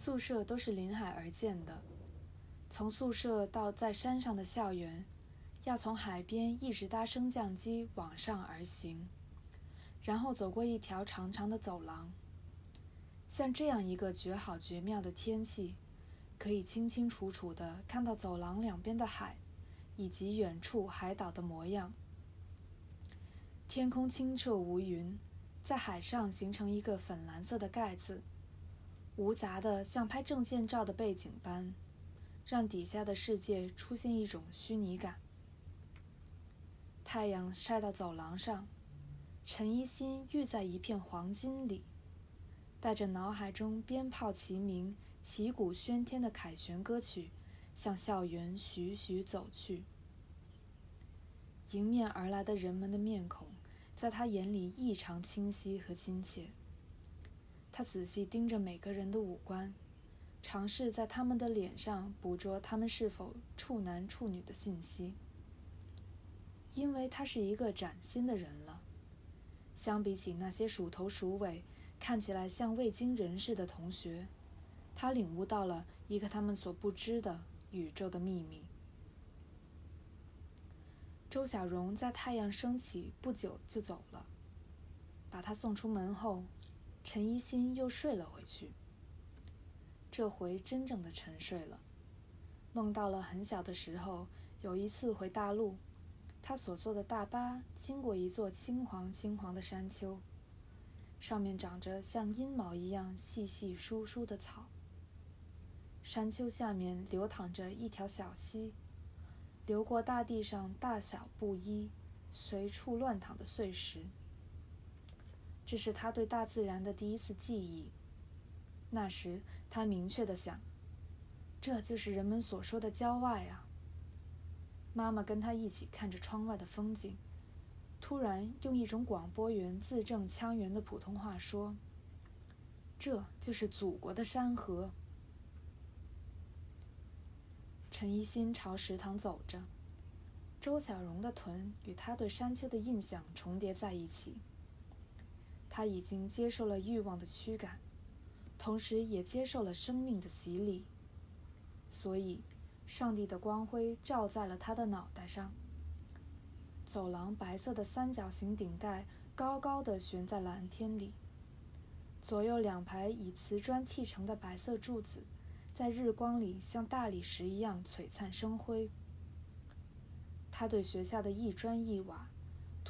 宿舍都是临海而建的，从宿舍到在山上的校园，要从海边一直搭升降机往上而行，然后走过一条长长的走廊。像这样一个绝好绝妙的天气，可以清清楚楚地看到走廊两边的海，以及远处海岛的模样。天空清澈无云，在海上形成一个粉蓝色的盖子。无杂的，像拍证件照的背景般，让底下的世界出现一种虚拟感。太阳晒到走廊上，陈一新浴在一片黄金里，带着脑海中鞭炮齐鸣、旗鼓喧天的凯旋歌曲，向校园徐徐走去。迎面而来的人们的面孔，在他眼里异常清晰和亲切。他仔细盯着每个人的五官，尝试在他们的脸上捕捉他们是否处男处女的信息。因为他是一个崭新的人了，相比起那些鼠头鼠尾、看起来像未经人事的同学，他领悟到了一个他们所不知的宇宙的秘密。周小荣在太阳升起不久就走了，把他送出门后。陈一新又睡了回去。这回真正的沉睡了，梦到了很小的时候，有一次回大陆，他所坐的大巴经过一座青黄青黄的山丘，上面长着像阴毛一样细细疏疏的草。山丘下面流淌着一条小溪，流过大地上大小不一、随处乱躺的碎石。这是他对大自然的第一次记忆。那时，他明确的想，这就是人们所说的郊外啊。妈妈跟他一起看着窗外的风景，突然用一种广播员字正腔圆的普通话说：“这就是祖国的山河。”陈一新朝食堂走着，周小荣的臀与他对山丘的印象重叠在一起。他已经接受了欲望的驱赶，同时也接受了生命的洗礼。所以，上帝的光辉照在了他的脑袋上。走廊白色的三角形顶盖高高的悬在蓝天里，左右两排以瓷砖砌成的白色柱子，在日光里像大理石一样璀璨生辉。他对学校的一砖一瓦。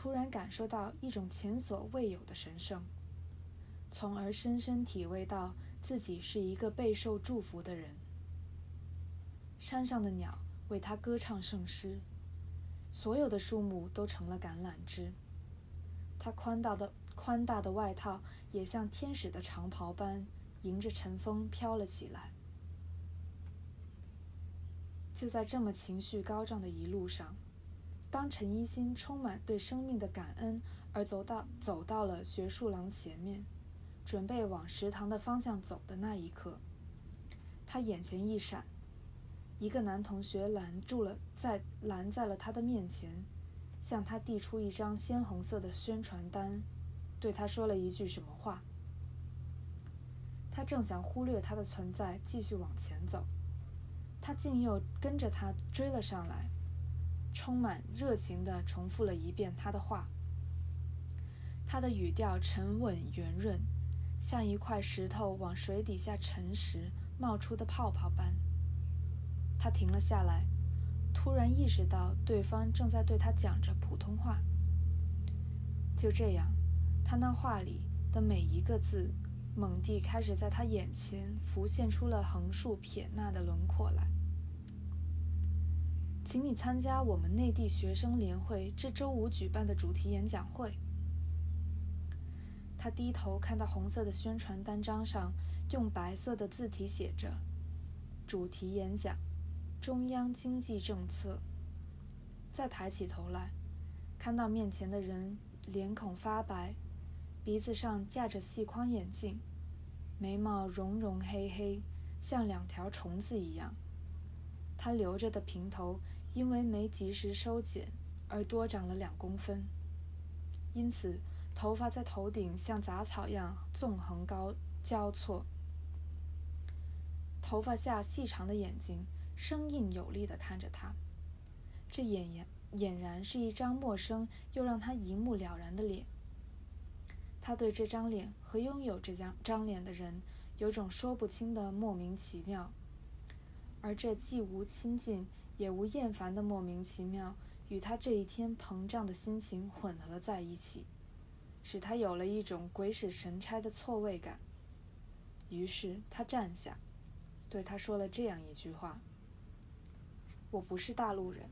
突然感受到一种前所未有的神圣，从而深深体味到自己是一个备受祝福的人。山上的鸟为他歌唱圣诗，所有的树木都成了橄榄枝。他宽大的宽大的外套也像天使的长袍般，迎着晨风飘了起来。就在这么情绪高涨的一路上。当陈一新充满对生命的感恩而走到走到了学术廊前面，准备往食堂的方向走的那一刻，他眼前一闪，一个男同学拦住了，在拦在了他的面前，向他递出一张鲜红色的宣传单，对他说了一句什么话。他正想忽略他的存在，继续往前走，他竟又跟着他追了上来。充满热情地重复了一遍他的话。他的语调沉稳圆润，像一块石头往水底下沉时冒出的泡泡般。他停了下来，突然意识到对方正在对他讲着普通话。就这样，他那话里的每一个字，猛地开始在他眼前浮现出了横竖撇捺的轮廓来。请你参加我们内地学生联会这周五举办的主题演讲会。他低头看到红色的宣传单张上用白色的字体写着“主题演讲：中央经济政策”。再抬起头来，看到面前的人脸孔发白，鼻子上架着细框眼镜，眉毛绒绒黑黑，像两条虫子一样。他留着的平头。因为没及时收紧，而多长了两公分，因此头发在头顶像杂草一样纵横高交错。头发下细长的眼睛生硬有力地看着他，这俨然俨然是一张陌生又让他一目了然的脸。他对这张脸和拥有这张张脸的人有种说不清的莫名其妙，而这既无亲近也无厌烦的莫名其妙，与他这一天膨胀的心情混合在一起，使他有了一种鬼使神差的错位感。于是他站下，对他说了这样一句话：“我不是大陆人。”